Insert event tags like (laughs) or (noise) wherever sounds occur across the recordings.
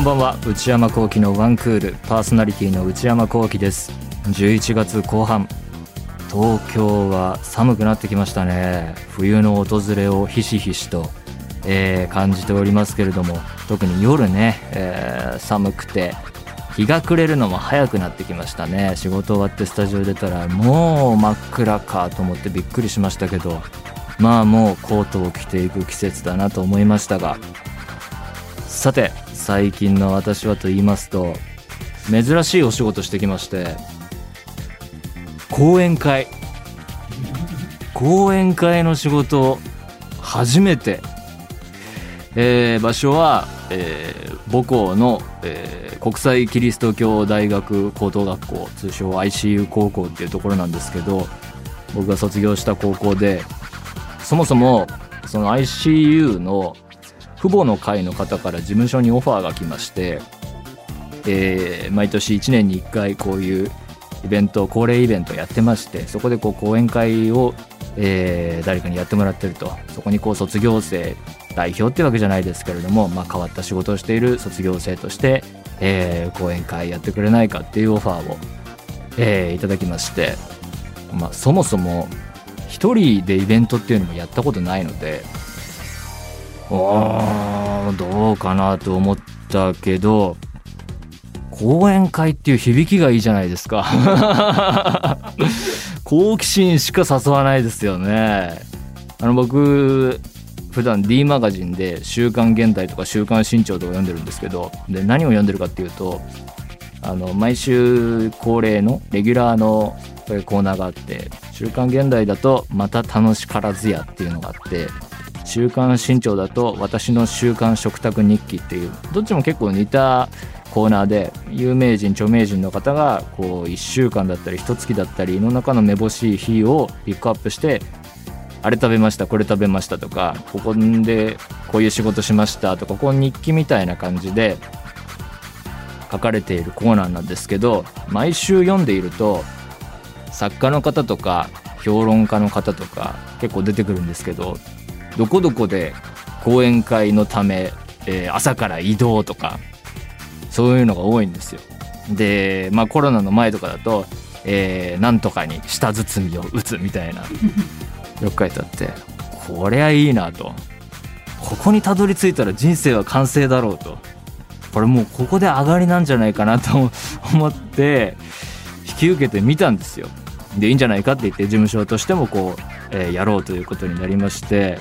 んばんは。内山聖輝のワンクール。パーソナリティの内山聖輝です。11月後半。東京は寒くなってきましたね。冬の訪れをひしひしと、えー、感じておりますけれども特に夜ね、えー、寒くて日が暮れるのも早くなってきましたね。仕事終わってスタジオ出たらもう真っ暗かと思ってびっくりしましたけどまあもうコートを着ていく季節だなと思いましたが。さて最近の私はと言いますと珍しいお仕事してきまして講演会。講演会の仕事初めて、えー、場所は、えー、母校の、えー、国際キリスト教大学高等学校通称 ICU 高校っていうところなんですけど僕が卒業した高校でそもそもその ICU の父母の会の方から事務所にオファーが来まして、えー、毎年1年に1回こういうイベント恒例イベントやってましてそこでこう講演会を、えー、誰かにやってもらってると。そこにこう卒業生代表ってわけじゃないですけれども、まあ、変わった仕事をしている卒業生として、えー、講演会やってくれないかっていうオファーを、えー、いただきまして、まあ、そもそも1人でイベントっていうのもやったことないのであどうかなと思ったけど講演会っていう響きがいいじゃないですか。(laughs) 好奇心しか誘わないですよね。あの僕普段 D マガジンで「週刊現代」とか「週刊新潮」とか読んでるんですけどで何を読んでるかっていうとあの毎週恒例のレギュラーのコーナーがあって「週刊現代」だと「また楽しからずや」っていうのがあって週刊新潮だと私の週刊食卓日記っていうどっちも結構似たコーナーで有名人著名人の方がこう1週間だったり1月だったりの中のめぼしい日をピックアップしてあれ食べましたこれ食べましたとかここでこういう仕事しましたとかこう日記みたいな感じで書かれているコーナーなんですけど毎週読んでいると作家の方とか評論家の方とか結構出てくるんですけどどこどこで講演会のため、えー、朝から移動とかそういうのが多いんですよ。で、まあ、コロナの前とかだと、えー、なんとかに舌包みを打つみたいな (laughs) よく書いてあってこりゃいいなとここにたどり着いたら人生は完成だろうとこれもうここで上がりなんじゃないかなと (laughs) 思って引き受けてみたんですよ。でいいんじゃないかって言って事務所としてもこう、えー、やろうということになりまして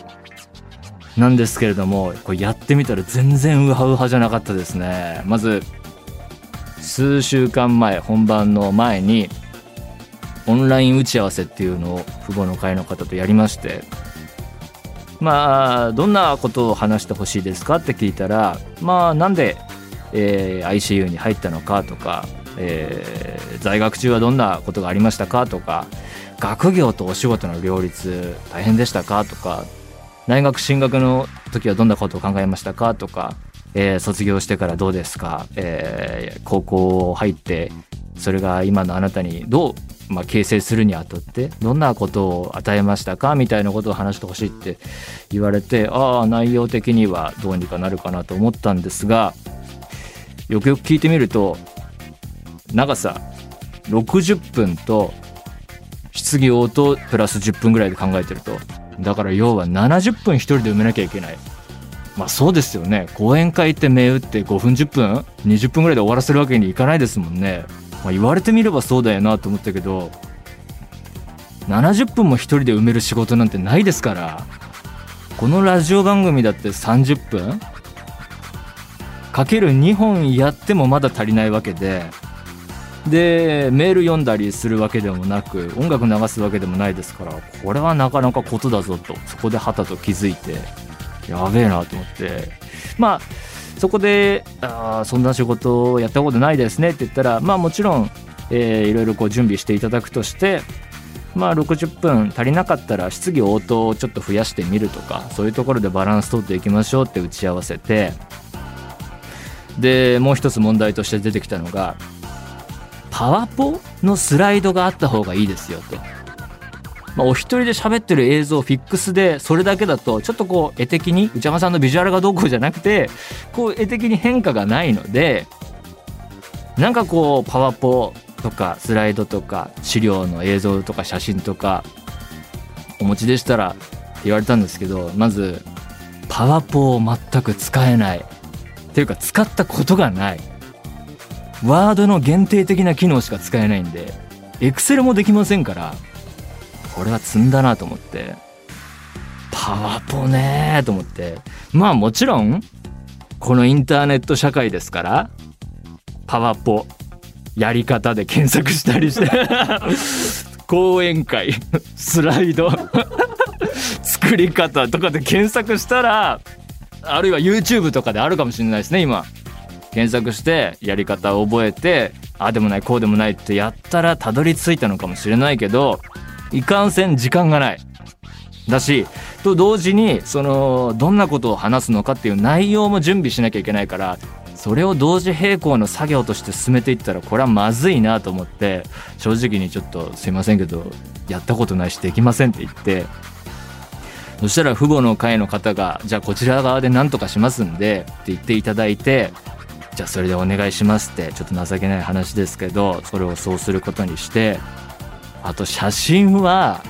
なんですけれどもこれやってみたら全然ウハウハじゃなかったですね。まず数週間前本番の前にオンライン打ち合わせっていうのを父母の会の方とやりましてまあどんなことを話してほしいですかって聞いたらまあなんで、えー、ICU に入ったのかとか、えー、在学中はどんなことがありましたかとか学業とお仕事の両立大変でしたかとか大学進学の時はどんなことを考えましたかとか、えー、卒業してからどうですか、えー、高校入ってそれが今のあなたにどう、まあ、形成するにあたってどんなことを与えましたかみたいなことを話してほしいって言われてああ内容的にはどうにかなるかなと思ったんですがよくよく聞いてみると長さ60分と質疑応答プラス10分ぐらいで考えてるとだから要は70分一人で埋めなきゃいけない。まあそうですよね。講演会って銘打って5分10分20分ぐらいで終わらせるわけにいかないですもんね、まあ、言われてみればそうだよなと思ったけど70分も一人で埋める仕事なんてないですからこのラジオ番組だって30分かける2本やってもまだ足りないわけででメール読んだりするわけでもなく音楽流すわけでもないですからこれはなかなかことだぞと。そこではたと気づいてやべえなと思って。まあそこであそんな仕事をやったことないですねって言ったらまあもちろん、えー、いろいろこう準備していただくとしてまあ60分足りなかったら質疑応答をちょっと増やしてみるとかそういうところでバランス取っていきましょうって打ち合わせてでもう一つ問題として出てきたのがパワポのスライドがあった方がいいですよと。まあ、お一人で喋ってる映像フィックスでそれだけだとちょっとこう絵的に内山さんのビジュアルがどうこうじゃなくてこう絵的に変化がないのでなんかこうパワポとかスライドとか資料の映像とか写真とかお持ちでしたらって言われたんですけどまずパワポを全く使えない。っていうか使ったことがない。ワードの限定的な機能しか使えないんでエクセルもできませんからこれは積んだなと思ってパワポねーと思って。まあもちろんこのインターネット社会ですからパワポやり方で検索したりして (laughs) 講演会スライド (laughs) 作り方とかで検索したらあるいは YouTube とかであるかもしれないですね今。検索してやり方を覚えてああでもないこうでもないってやったらたどり着いたのかもしれないけどいかんせん時間がない。だしと同時にそのどんなことを話すのかっていう内容も準備しなきゃいけないからそれを同時並行の作業として進めていったらこれはまずいなと思って正直にちょっとすいませんけどやったことないしできませんって言ってそしたら父母の会の方がじゃあこちら側で何とかしますんでって言っていただいてじゃあそれでお願いしますってちょっと情けない話ですけどそれをそうすることにしてあと写真は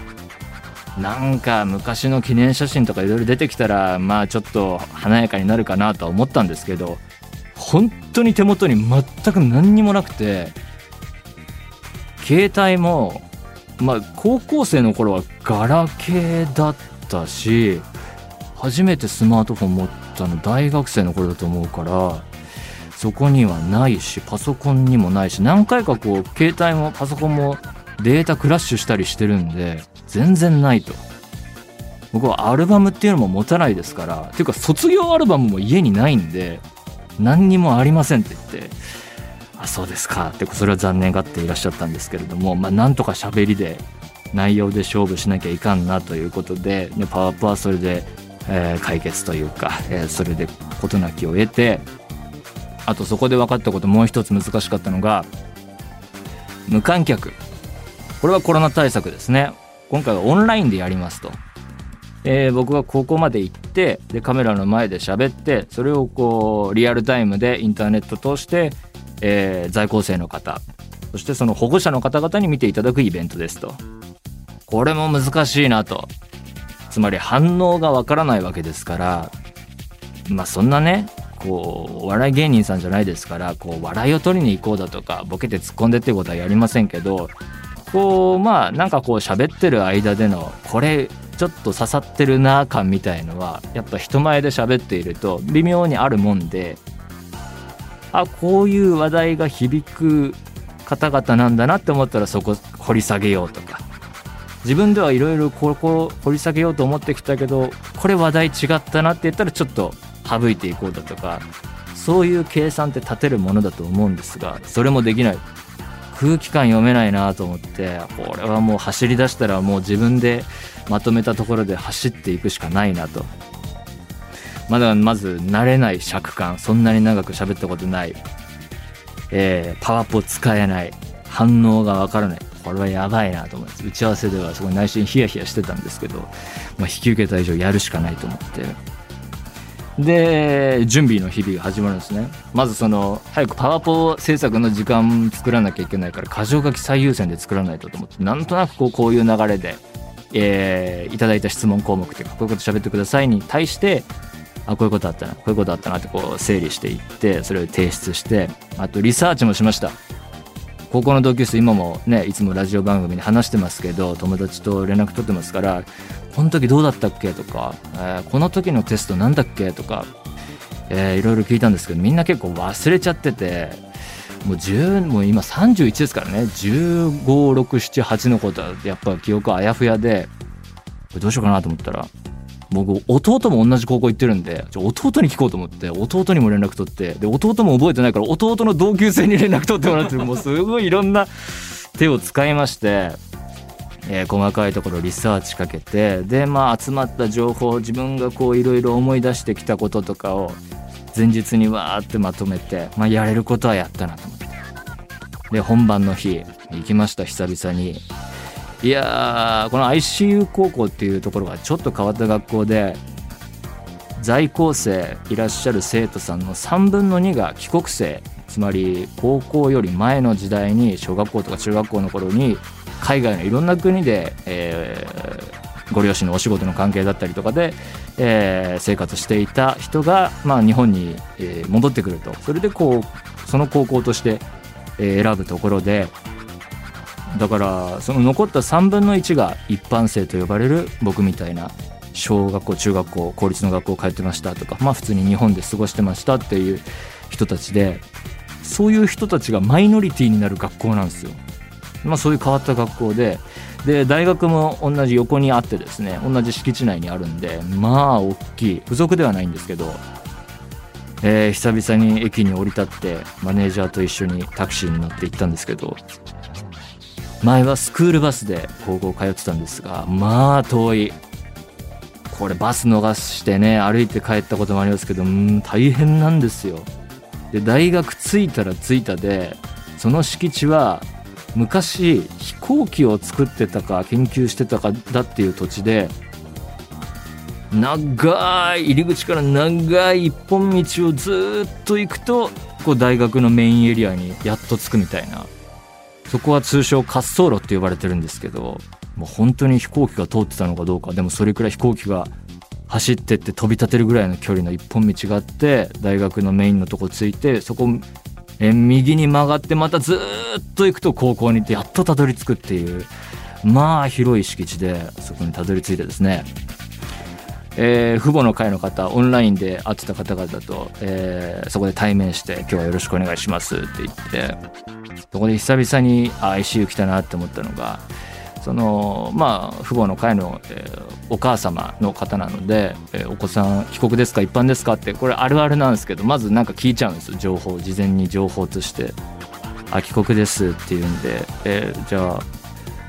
なんか昔の記念写真とかいろいろ出てきたらまあちょっと華やかになるかなとは思ったんですけど本当に手元に全く何にもなくて携帯もまあ高校生の頃はガラケーだったし初めてスマートフォン持ったの大学生の頃だと思うからそこにはないしパソコンにもないし何回かこう携帯もパソコンもデータクラッシュしたりしてるんで全然ないと。僕はアルバムっていうのも持たないですからっていうか卒業アルバムも家にないんで何にもありませんって言ってあそうですかってそれは残念がっていらっしゃったんですけれどもまあなんとか喋りで内容で勝負しなきゃいかんなということででパワーアップはそれで、えー、解決というか、えー、それで事なきを得てあとそこで分かったこともう一つ難しかったのが無観客。これはコロナ対策ですね。今回はオンラインでやりますと。えー、僕がここまで行ってでカメラの前で喋ってそれをこうリアルタイムでインターネット通して、えー、在校生の方そしてその保護者の方々に見ていただくイベントですと。これも難しいなと。つまり反応がわからないわけですからまあそんなねこうお笑い芸人さんじゃないですからこう笑いを取りに行こうだとかボケて突っ込んでってことはやりませんけどこうまあなんかこう喋ってる間でのこれちょっと刺さってるな感みたいのはやっぱ人前で喋っていると微妙にあるもんであこういう話題が響く方々なんだなって思ったらそこ掘り下げようとか。自分ではいろいろここ掘り下げようと思ってきたけどこれ話題違ったなって言ったらちょっと省いていこうだとかそういう計算って立てるものだと思うんですがそれもできない。空気感読めないなと思ってこれはもう走り出したらもう自分でまとめたところで走っていくしかないなと。まだまず慣れない尺感そんなに長く喋ったことない、えー、パワポ使えない。反応がわからない。これはやばいなと思います打ち合わせではすごい内心ヒヤヒヤしてたんですけど、まあ、引き受けた以上やるしかないと思って。で準備の日々が始まるんですね。まずその早くパワポ制作の時間作らなきゃいけないから箇条書き最優先で作らないとと思ってなんとなくこうこういう流れで、えー、いただいた質問項目っていうかこういうこと喋ってくださいに対してあこういうことあったなこういうことあったなってこう整理していってそれを提出してあとリサーチもしました。高校の同級生今もねいつもラジオ番組で話してますけど友達と連絡取ってますからこの時どうだったっけ？とか、えー、この時のテストなんだっけ？とか、えー、いろいろ聞いたんですけどみんな結構忘れちゃっててもう10もう今31ですからね。15678のことはやっぱ記憶あやふやでどうしようかなと思ったら僕弟も同じ高校行ってるんで弟に聞こうと思って弟にも連絡取ってで弟も覚えてないから弟の同級生に連絡取ってもらってもうすごいいろんな手を使いましてえー、細かいところリサーチかけてでまあ集まった情報自分がこういろいろ思い出してきたこととかを前日にわーってまとめて、まあ、やれることはやったなと思って。で本番の日行きました久々に、いやーこの ICU 高校っていうところがちょっと変わった学校で在校生いらっしゃる生徒さんの3分の2が帰国生つまり高校より前の時代に小学校とか中学校の頃に海外のいろんな国で、えー、ご両親のお仕事の関係だったりとかで、えー、生活していた人が、まあ、日本に、え、戻ってくると。それでこうその高校として、選ぶところでだからその残った3分の1が一般生と呼ばれる僕みたいな小学校中学校公立の学校通ってましたとかまあ普通に日本で過ごしてましたっていう人たちでそういう人たちがマイノリティになる学校なんですよ。まあ、そういう変わった学校でで大学も同じ横にあってですね同じ敷地内にあるんでまあ大きい付属ではないんですけど、えー、久々に駅に降り立ってマネージャーと一緒にタクシーに乗って行ったんですけど前はスクールバスで高校通ってたんですがまあ遠い。これバス逃してね歩いて帰ったこともありますけどうん大変なんですよ。で大学着いたら着いたでその敷地は昔飛行機を作ってたか研究してたかだっていう土地で長い入り口から長い一本道をずっと行くとこう大学のメインエリアにやっと着くみたいな。そこは通称滑走路って呼ばれてるんですけどもう本当に飛行機が通ってたのかどうかでもそれくらい飛行機が走ってって飛び立てるぐらいの距離の一本道があって大学のメインのとこ着いてそこえ右に曲がってまたずっと行くと高校に行ってやっとたどり着くっていうまあ広い敷地でそこにたどり着いてですね。えー、父母の会の方オンラインで会ってた方々と、えー、そこで対面して「今日はよろしくお願いします」って言ってそこで久々に ICU 来たなって思ったのがそのまあ父母の会の、えー、お母様の方なので、えー、お子さん帰国ですか一般ですかってこれあるあるなんですけどまずなんか聞いちゃうんです情報事前に情報として「あ帰国です」って言うんで、えー、じゃあ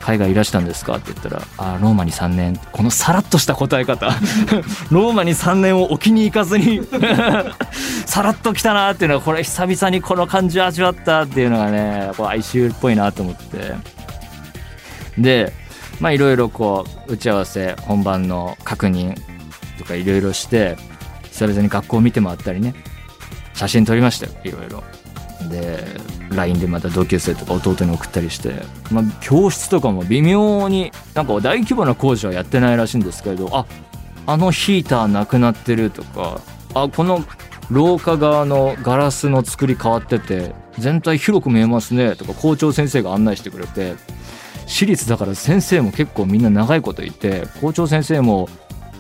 海外いらしたんですか？って言ったら「あローマに3年」このさらっとした答え方。(laughs) ローマに3年を置きに行かずに (laughs) さらっときたなっていうのはこれ久々にこの感じを味わったっていうのがねこう哀愁っぽいなと思って。でまあいろいろこう打ち合わせ本番の確認とかいろいろして久々に学校を見て回ったりね。写真撮りましたよいろいろ。で LINE でまた同級生とか弟に送ったりして、まあ、教室とかも微妙になんか大規模な工事はやってないらしいんですけれどああのヒーターなくなってるとかあこの廊下側のガラスの作り変わってて全体広く見えますねとか校長先生が案内してくれて私立だから先生も結構みんな長いこといて校長先生も、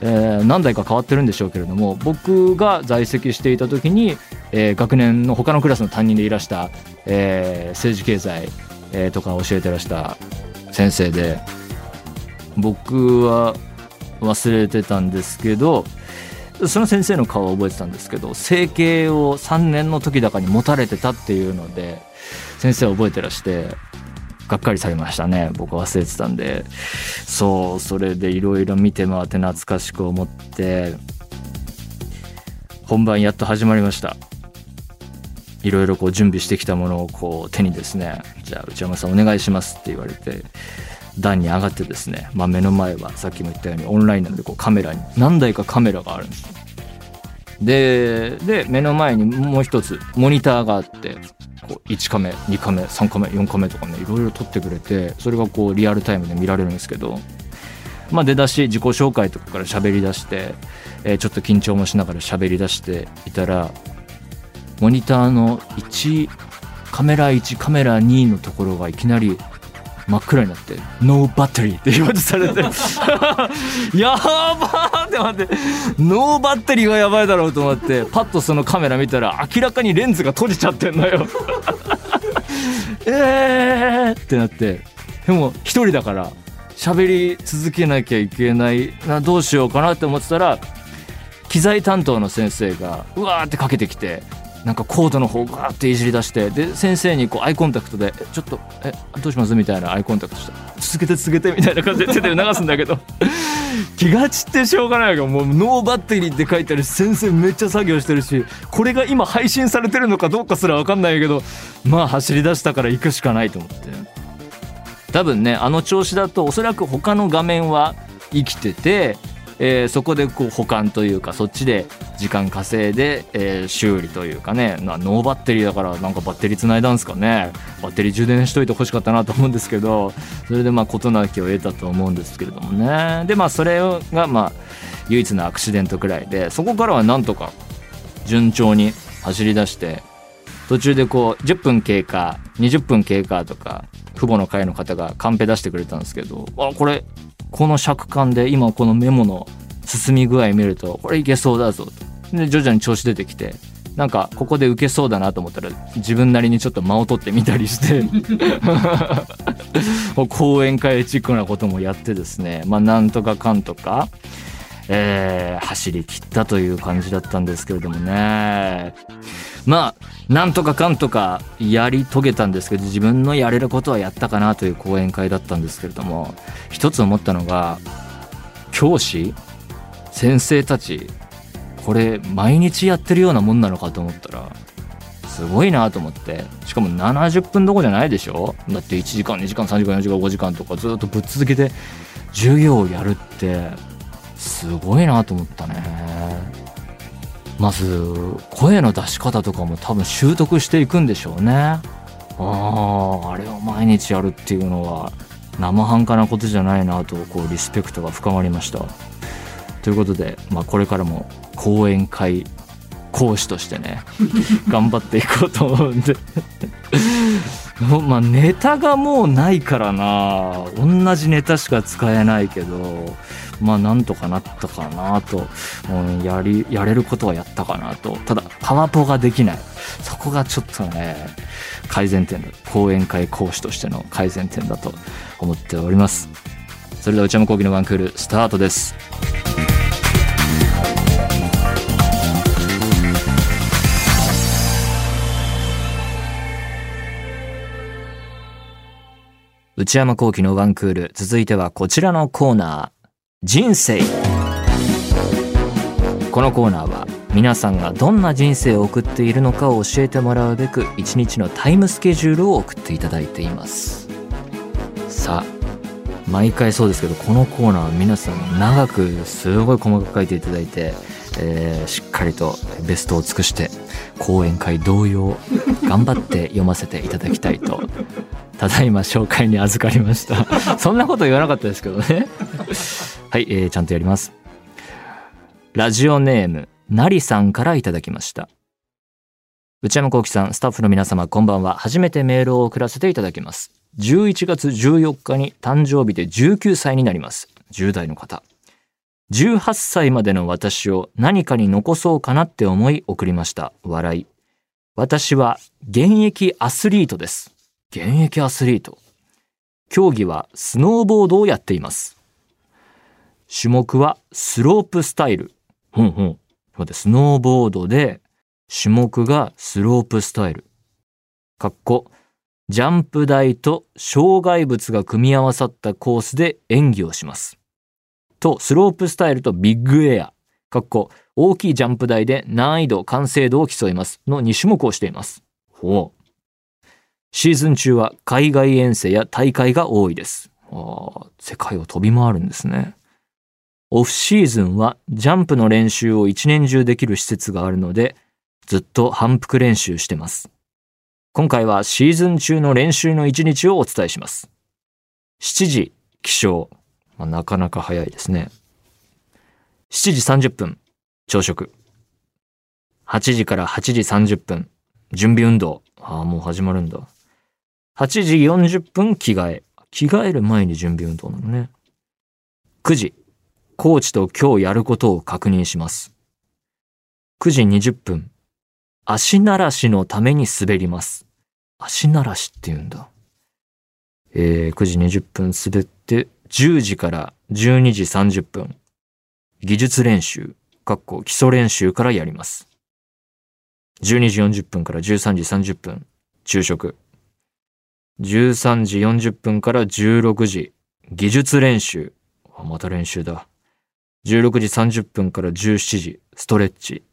えー、何代か変わってるんでしょうけれども僕が在籍していた時に、えー、学年の他のクラスの担任でいらした、えー、政治経済、えー、とか教えてらした先生で僕は忘れてたんですけどその先生の顔を覚えてたんですけど整形を3年の時だかに持たれてたっていうので先生は覚えてらしてがっかりされましたね。僕忘れてたんで。そうそれでいろいろ見て回って懐かしく思って本番やっと始まりました。いろいろこう準備してきたものをこう手にですねじゃあ内山さんお願いしますって言われて段に上がってですね、まあ、目の前はさっきも言ったようにオンラインなのでこうカメラに何台かカメラがあるんですでで目の前にもう一つモニターがあってこう1カメ2カメ3カメ4カメとかねいろいろ撮ってくれてそれがこうリアルタイムで見られるんですけどまあ出だし自己紹介とかから喋り出して、えー、ちょっと緊張もしながら喋り出していたらモニターの1カメラ1カメラ2のところがいきなり真っ暗になって「ノーバッテリー」って言われされて。(laughs) やばーって待って。ノーバッテリーはやばいだろうと思って。パッとそのカメラ見たら明らかにレンズが閉じちゃってんのよ。えーってなって。でも一人だから喋り続けなきゃいけないなどうしようかなって思ってたら機材担当の先生がうわーってかけてきてなんかコードの方ガーっていじり出してで先生にこうアイコンタクトで「ちょっとえどうします?」みたいなアイコンタクトして「続けて続けて」みたいな感じで (laughs) 手で流すんだけど。気が散ってしょうがないけどもうノーバッテリーって書いてある。し先生めっちゃ作業してるしこれが今配信されてるのかどうかすら分かんないけどまあ走り出したから行くしかないと思って。多分ねあの調子だとおそらく他の画面は生きてて、えー、そこでこう保管というかそっちで時間稼いで、えー、修理というかねノーバッテリーだからなんかバッテリーつないだんですかね。バッテリー充電しといてほしかったなと思うんですけどそれでまあ事なきを得たと思うんですけれどもね。でまあそれがまあ唯一のアクシデントくらいでそこからはなんとか順調に走り出して途中でこう10分経過20分経過とか父母の会の方がカンペ出してくれたんですけどあこれこの尺感で今このメモの進み具合見るとこれいけそうだぞ。とで徐々に調子出てきてなんかここで受けそうだなと思ったら自分なりにちょっと間を取ってみたりして。(laughs) 講演会チックなこともやってですね。まあなんとかかんとか。えー、走り切ったという感じだったんですけれどもね。まあなんとかかんとかやり遂げたんですけど自分のやれることはやったかなという講演会だったんですけれども一つ思ったのが教師先生たちこれ毎日やってるようなもんなのかと思ったらすごいなと思って。しかも70分どころじゃないでしょ？だって1時間2時間3時間4時間5時間とかずっとぶっ続けて授業をやるってすごいなと思ったね。まず声の出し方とかも多分習得していくんでしょうね。あああれを毎日やるっていうのは生半可なことじゃないなとこうリスペクトが深まりました。ということで、まあ、これからも講演会講師としてね (laughs) 頑張っていこうと思うんで。(laughs) まあネタがもうないからな。同じネタしか使えないけど。まあなんとかなったかなと、うん、やりやれることはやったかなと。ただパワポができない。そこがちょっとね改善点だ講演会講師としての改善点だと思っております。それでは内山昂輝の1クールスタートです。内山幸輝のワンクール続いてはこちらのコーナー。人生。このコーナーは皆さんがどんな人生を送っているのかを教えてもらうべく一日のタイムスケジュールを送っていただいています。さあ毎回そうですけどこのコーナーは皆さん長くすごい細かく書いていただいて、えー、しっかりとベストを尽くして講演会同様頑張って読ませていただきたいとただいま紹介に預かりました。(laughs) そんなこと言わなかったですけどね。(laughs) はい、えー、ちゃんとやります。ラジオネームなりさんからいただきました。内山幸喜さんスタッフの皆様こんばんは。初めてメールを送らせていただきます。11月14日に誕生日で19歳になります。10代の方。18歳までの私を何かに残そうかなって思い送りました笑い私は現役アスリートです現役アスリート。競技はスノーボードをやっています。種目はスロープスタイル。ほんほん。スノーボードで種目がスロープスタイル。かっこ、ジャンプ台と障害物が組み合わさったコースで演技をします。と、スロープスタイルとビッグエア。かっこ、大きいジャンプ台で難易度、完成度を競います。の2種目をしています。ほう。シーズン中は海外遠征や大会が多いです。あ世界を飛び回るんですね。オフシーズンはジャンプの練習を一年中できる施設があるので、ずっと反復練習してます。今回はシーズン中の練習の一日をお伝えします。7時起床。まあ、なかなか早いですね。7時30分、朝食。8時から8時30分、準備運動。ああ、もう始まるんだ。8時40分着替え。着替える前に準備運動なのね。9時、コーチと今日やることを確認します。9時20分、足慣らしのために滑ります。足慣らしって言うんだ。えー、9時20分滑って、10時から12時30分、技術練習、かっこ基礎練習からやります。12時40分から13時30分、昼食。13時40分から16時、技術練習。また練習だ。16時30分から17時、ストレッチ。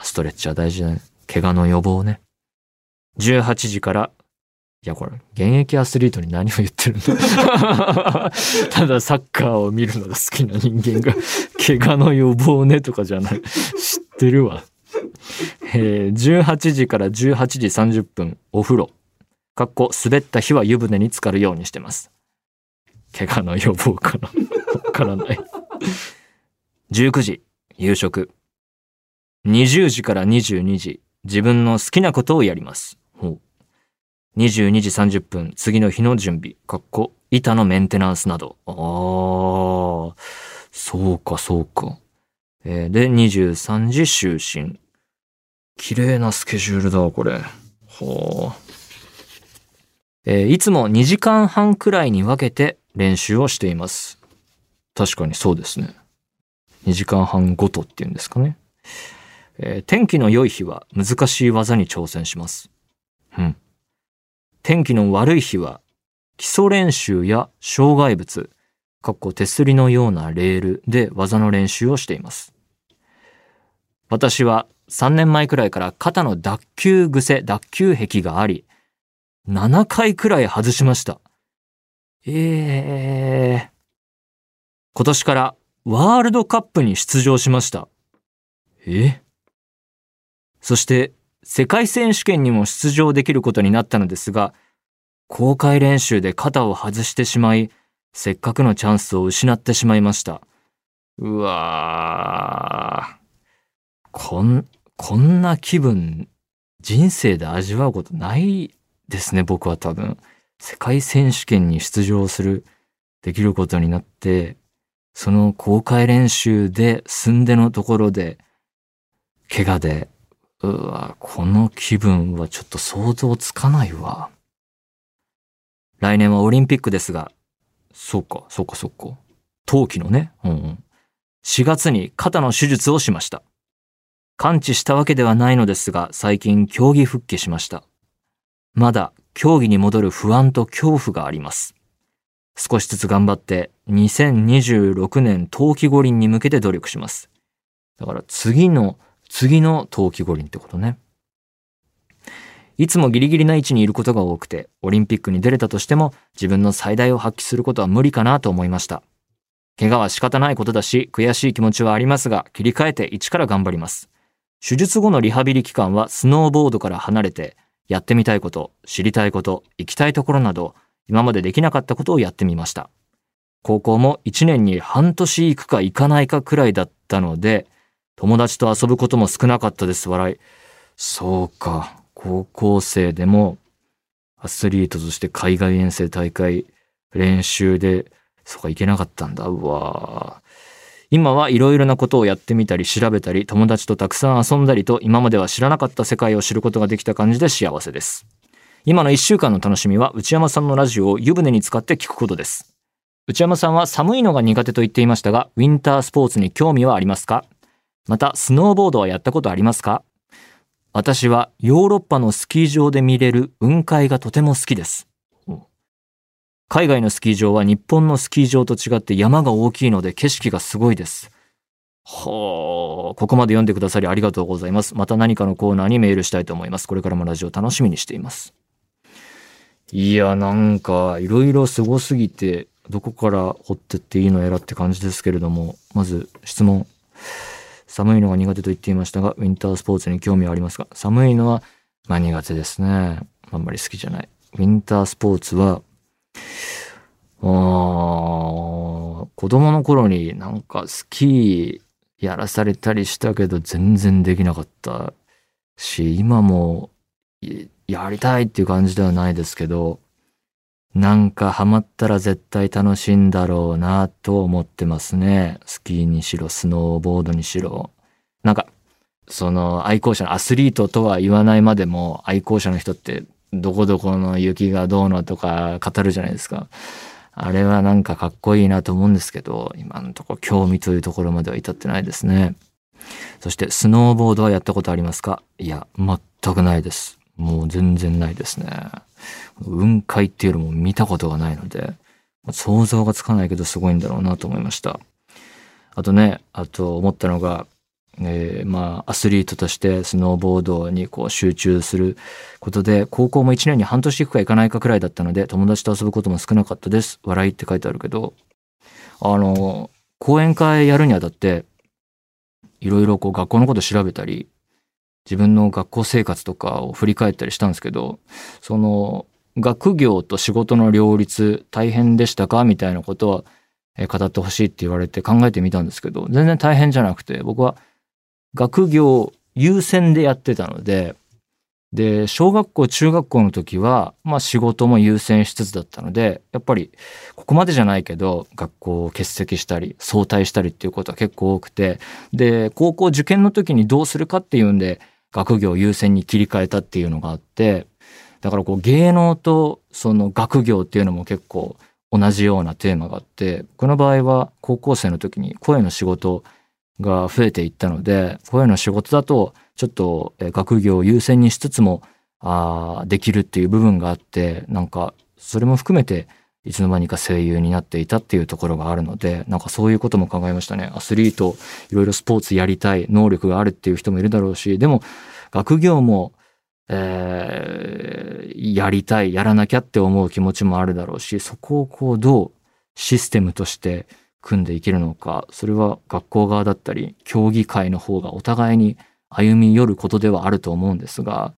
ストレッチは大事だね。怪我の予防ね。18時からいや、これ、現役アスリートに何を言ってるんだ (laughs) ただサッカーを見るのが好きな人間が、怪我の予防ねとかじゃない。知ってるわ。えー、18時から18時30分、お風呂。かっこ、滑った日は湯船に浸かるようにしてます。怪我の予防かなわからない。19時、夕食。20時から22時、自分の好きなことをやります。22時30分、次の日の準備、かっこ、板のメンテナンスなど。ああ、そうか、そうか。えー、で、23時就寝。綺麗なスケジュールだ、これ。はあ。えー、いつも2時間半くらいに分けて練習をしています。確かにそうですね。2時間半ごとっていうんですかね。えー、天気の良い日は難しい技に挑戦します。うん。天気の悪い日は基礎練習や障害物、かっこ手すりのようなレールで技の練習をしています。私は3年前くらいから肩の脱臼癖、脱臼癖があり、7回くらい外しました。ええー、今年からワールドカップに出場しました。え？そして世界選手権にも出場できることになったのですが、公開練習で肩を外してしまい、せっかくのチャンスを失ってしまいました。うわー。こん、こんな気分、人生で味わうことないですね、僕は多分。世界選手権に出場する、できることになって、その公開練習で、寸でのところで、怪我でうわ、この気分はちょっと想像つかないわ。来年はオリンピックですが、そうか、そうか、そうか。冬季のね、うん、4月に肩の手術をしました。完治したわけではないのですが、最近競技復帰しました。まだ競技に戻る不安と恐怖があります。少しずつ頑張って2026年冬季五輪に向けて努力します。だから次の次の冬季五輪ってことね。いつもギリギリな位置にいることが多くて、オリンピックに出れたとしても自分の最大を発揮することは無理かなと思いました。怪我は仕方ないことだし、悔しい気持ちはありますが、切り替えて一から頑張ります。手術後のリハビリ期間はスノーボードから離れて、やってみたいこと、知りたいこと、行きたいところなど、今までできなかったことをやってみました。高校も1年に半年行くか行かないかくらいだったので、友達と遊ぶことも少なかったです、笑い。そうか。高校生でもアスリートとして海外遠征大会練習で、そうか、行けなかったんだ。うわ今はいろいろなことをやってみたり調べたり友達とたくさん遊んだりと今までは知らなかった世界を知ることができた感じで幸せです。今の一週間の楽しみは内山さんのラジオを湯船に使って聞くことです。内山さんは寒いのが苦手と言っていましたが、ウィンタースポーツに興味はありますか？また、スノーボードはやったことありますか？私はヨーロッパのスキー場で見れる雲海がとても好きです。海外のスキー場は日本のスキー場と違って山が大きいので景色がすごいです。はあ、ここまで読んでくださりありがとうございます。また何かのコーナーにメールしたいと思います。これからもラジオ楽しみにしています。いや、なんか、いろいろすごすぎて、どこから掘ってっていいのやらって感じですけれども、まず質問。寒いのが苦手と言っていましたが、ウィンタースポーツに興味はありますか寒いのは、まあ苦手ですね。あんまり好きじゃない。ウィンタースポーツは、あ子供の頃になんかスキーやらされたりしたけど全然できなかったし、今もやりたいっていう感じではないですけど、なんかハマったら絶対楽しいんだろうなと思ってますね。スキーにしろ、スノーボードにしろ。なんか、その愛好者のアスリートとは言わないまでも愛好者の人ってどこどこの雪がどうのとか語るじゃないですか。あれはなんかかっこいいなと思うんですけど、今のところ興味というところまでは至ってないですね。そしてスノーボードはやったことありますか？いや、全くないです。もう全然ないですね。雲海っていうのも見たことがないので、想像がつかないけどすごいんだろうなと思いました。あとね、あと思ったのが、えー、まあアスリートとしてスノーボードにこう集中することで高校も1年に半年行くか行かないかくらいだったので友達と遊ぶことも少なかったです笑いって書いてあるけどあの講演会やるにあたっていろいろこう学校のこと調べたり自分の学校生活とかを振り返ったりしたんですけどその学業と仕事の両立大変でしたか？みたいなことは語ってほしいって言われて考えてみたんですけど全然大変じゃなくて僕は学業優先でやってたのでで小学校中学校の時はまあ仕事も優先しつつだったのでやっぱりここまでじゃないけど学校を欠席したり早退したりっていうことは結構多くてで高校受験の時にどうするかっていうんで学業優先に切り替えたっていうのがあってだからこう芸能とその学業っていうのも結構同じようなテーマがあって僕の場合は高校生の時に声の仕事が増えていったので声の仕事だとちょっと学業を優先にしつつもあできるっていう部分があってなんかそれも含めていつの間にか声優になっていたっていうところがあるのでなんかそういうことも考えましたね。アスリートいろいろスポーツやりたい能力があるっていう人もいるだろうしでも学業もえー、やりたい、やらなきゃって思う気持ちもあるだろうし、そこをこうどうシステムとして組んでいけるのか、それは学校側だったり、競技会の方がお互いに歩み寄ることではあると思うんですが、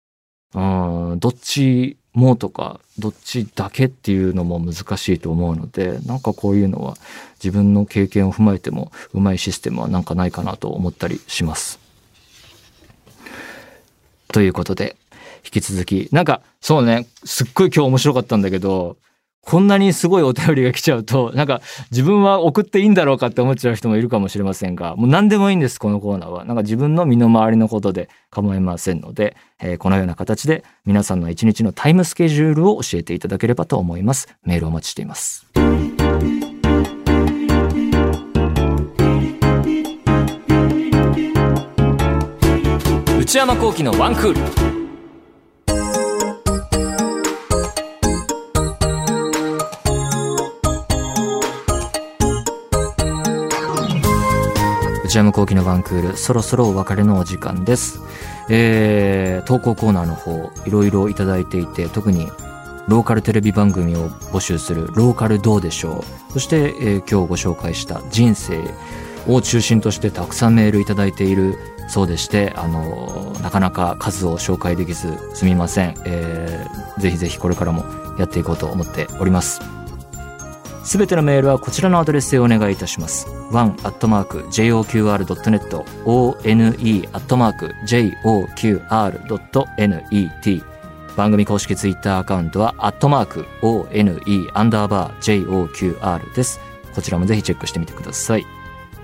うん、どっちもうとか、どっちだけっていうのも難しいと思うので、なんかこういうのは自分の経験を踏まえても、うまいシステムはなんかないかなと思ったりします。ということで、引き続き。なんか、そうね、すっごい今日面白かったんだけど、こんなにすごいお便りが来ちゃうと、(laughs) なんか自分は送っていいんだろうかって思っちゃう人もいるかもしれませんが、もう何でもいいんです、このコーナーは。なんか自分の身の回りのことで構いませんので、えー、このような形で皆さんの一日のタイムスケジュールを教えていただければと思います。メールお待ちしています。内山幸喜のワンクール。内山幸喜のワンクール、そろそろお別れのお時間です。えー、投稿コーナーの方、いろいろいただいていて、特にローカルテレビ番組を募集するローカルどうでしょう。そして、えー、今日ご紹介した人生を中心としてたくさんメールいただいているそうでして、あのなかなか数を紹介できずすみません。えー、ぜひぜひこれからもやっていこうと思っております。すべてのメールはこちらのアドレスへお願いいたします。one.joqr.net one.joqr.net 番組公式ツイッターアカウントは、アットマーク、one, アンダーバー、joqr です。こちらもぜひチェックしてみてください。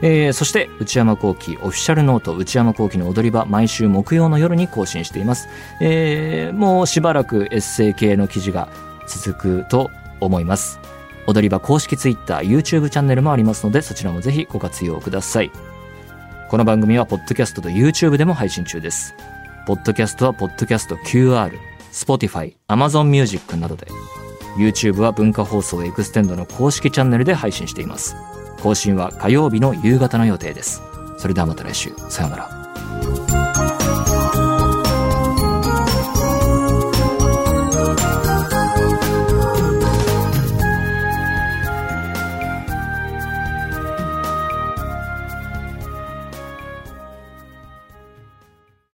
えー、そして、内山幸喜オフィシャルノート、内山幸喜の踊り場、毎週木曜の夜に更新しています。えー、もうしばらくエッセイ系の記事が続くと思います。踊り場公式 Twitter、YouTube チャンネルもありますので、そちらもぜひご活用ください。この番組は、ポッドキャストと YouTube でも配信中です。ポッドキャストは、ポッドキャスト QR、Spotify、Amazon Music などで、YouTube は文化放送エクステンドの公式チャンネルで配信しています。更新は火曜日の夕方の予定です。それではまた来週。さようなら。